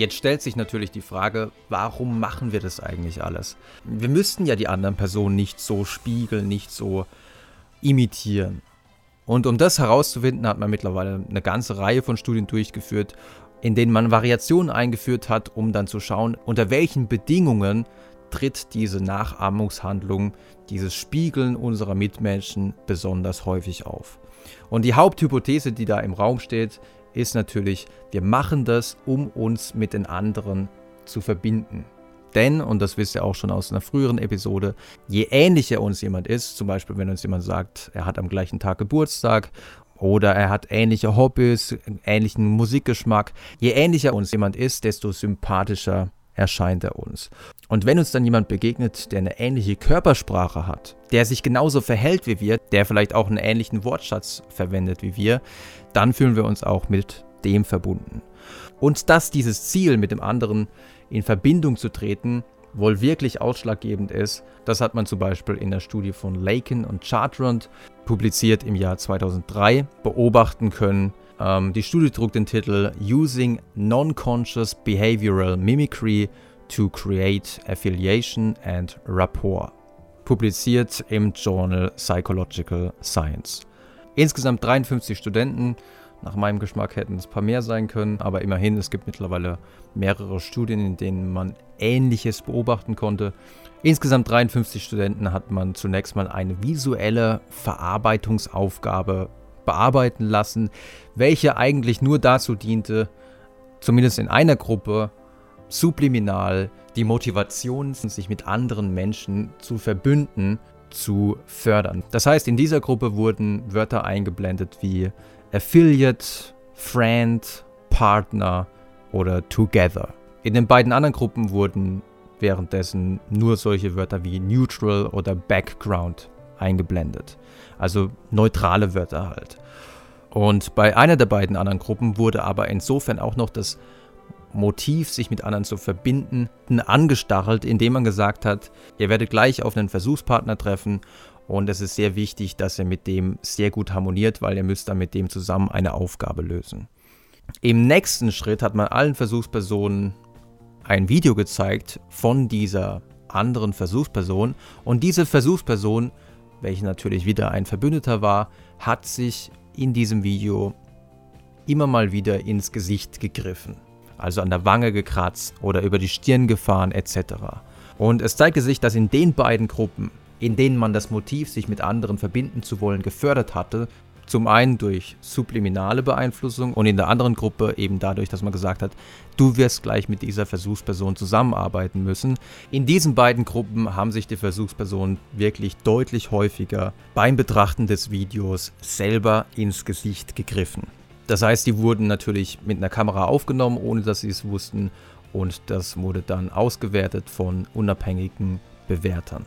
Jetzt stellt sich natürlich die Frage, warum machen wir das eigentlich alles? Wir müssten ja die anderen Personen nicht so spiegeln, nicht so imitieren. Und um das herauszufinden, hat man mittlerweile eine ganze Reihe von Studien durchgeführt, in denen man Variationen eingeführt hat, um dann zu schauen, unter welchen Bedingungen tritt diese Nachahmungshandlung, dieses Spiegeln unserer Mitmenschen besonders häufig auf. Und die Haupthypothese, die da im Raum steht, ist natürlich, wir machen das, um uns mit den anderen zu verbinden. Denn, und das wisst ihr auch schon aus einer früheren Episode, je ähnlicher uns jemand ist, zum Beispiel wenn uns jemand sagt, er hat am gleichen Tag Geburtstag oder er hat ähnliche Hobbys, ähnlichen Musikgeschmack, je ähnlicher uns jemand ist, desto sympathischer erscheint er uns. Und wenn uns dann jemand begegnet, der eine ähnliche Körpersprache hat, der sich genauso verhält wie wir, der vielleicht auch einen ähnlichen Wortschatz verwendet wie wir, dann fühlen wir uns auch mit dem verbunden. Und dass dieses Ziel mit dem anderen in Verbindung zu treten, wohl wirklich ausschlaggebend ist, das hat man zum Beispiel in der Studie von Laken und Chartrand, publiziert im Jahr 2003, beobachten können. Ähm, die Studie trug den Titel Using Non-Conscious Behavioral Mimicry to Create Affiliation and Rapport, publiziert im Journal Psychological Science. Insgesamt 53 Studenten nach meinem Geschmack hätten es ein paar mehr sein können, aber immerhin, es gibt mittlerweile mehrere Studien, in denen man Ähnliches beobachten konnte. Insgesamt 53 Studenten hat man zunächst mal eine visuelle Verarbeitungsaufgabe bearbeiten lassen, welche eigentlich nur dazu diente, zumindest in einer Gruppe, subliminal die Motivation, sich mit anderen Menschen zu verbünden, zu fördern. Das heißt, in dieser Gruppe wurden Wörter eingeblendet wie Affiliate, Friend, Partner oder Together. In den beiden anderen Gruppen wurden währenddessen nur solche Wörter wie Neutral oder Background eingeblendet. Also neutrale Wörter halt. Und bei einer der beiden anderen Gruppen wurde aber insofern auch noch das Motiv, sich mit anderen zu verbinden, angestachelt, indem man gesagt hat, ihr werdet gleich auf einen Versuchspartner treffen und es ist sehr wichtig, dass ihr mit dem sehr gut harmoniert, weil ihr müsst dann mit dem zusammen eine Aufgabe lösen. Im nächsten Schritt hat man allen Versuchspersonen ein Video gezeigt von dieser anderen Versuchsperson und diese Versuchsperson, welche natürlich wieder ein Verbündeter war, hat sich in diesem Video immer mal wieder ins Gesicht gegriffen, also an der Wange gekratzt oder über die Stirn gefahren etc. Und es zeigte sich, dass in den beiden Gruppen in denen man das Motiv, sich mit anderen verbinden zu wollen, gefördert hatte. Zum einen durch subliminale Beeinflussung und in der anderen Gruppe eben dadurch, dass man gesagt hat, du wirst gleich mit dieser Versuchsperson zusammenarbeiten müssen. In diesen beiden Gruppen haben sich die Versuchspersonen wirklich deutlich häufiger beim Betrachten des Videos selber ins Gesicht gegriffen. Das heißt, die wurden natürlich mit einer Kamera aufgenommen, ohne dass sie es wussten und das wurde dann ausgewertet von unabhängigen Bewertern.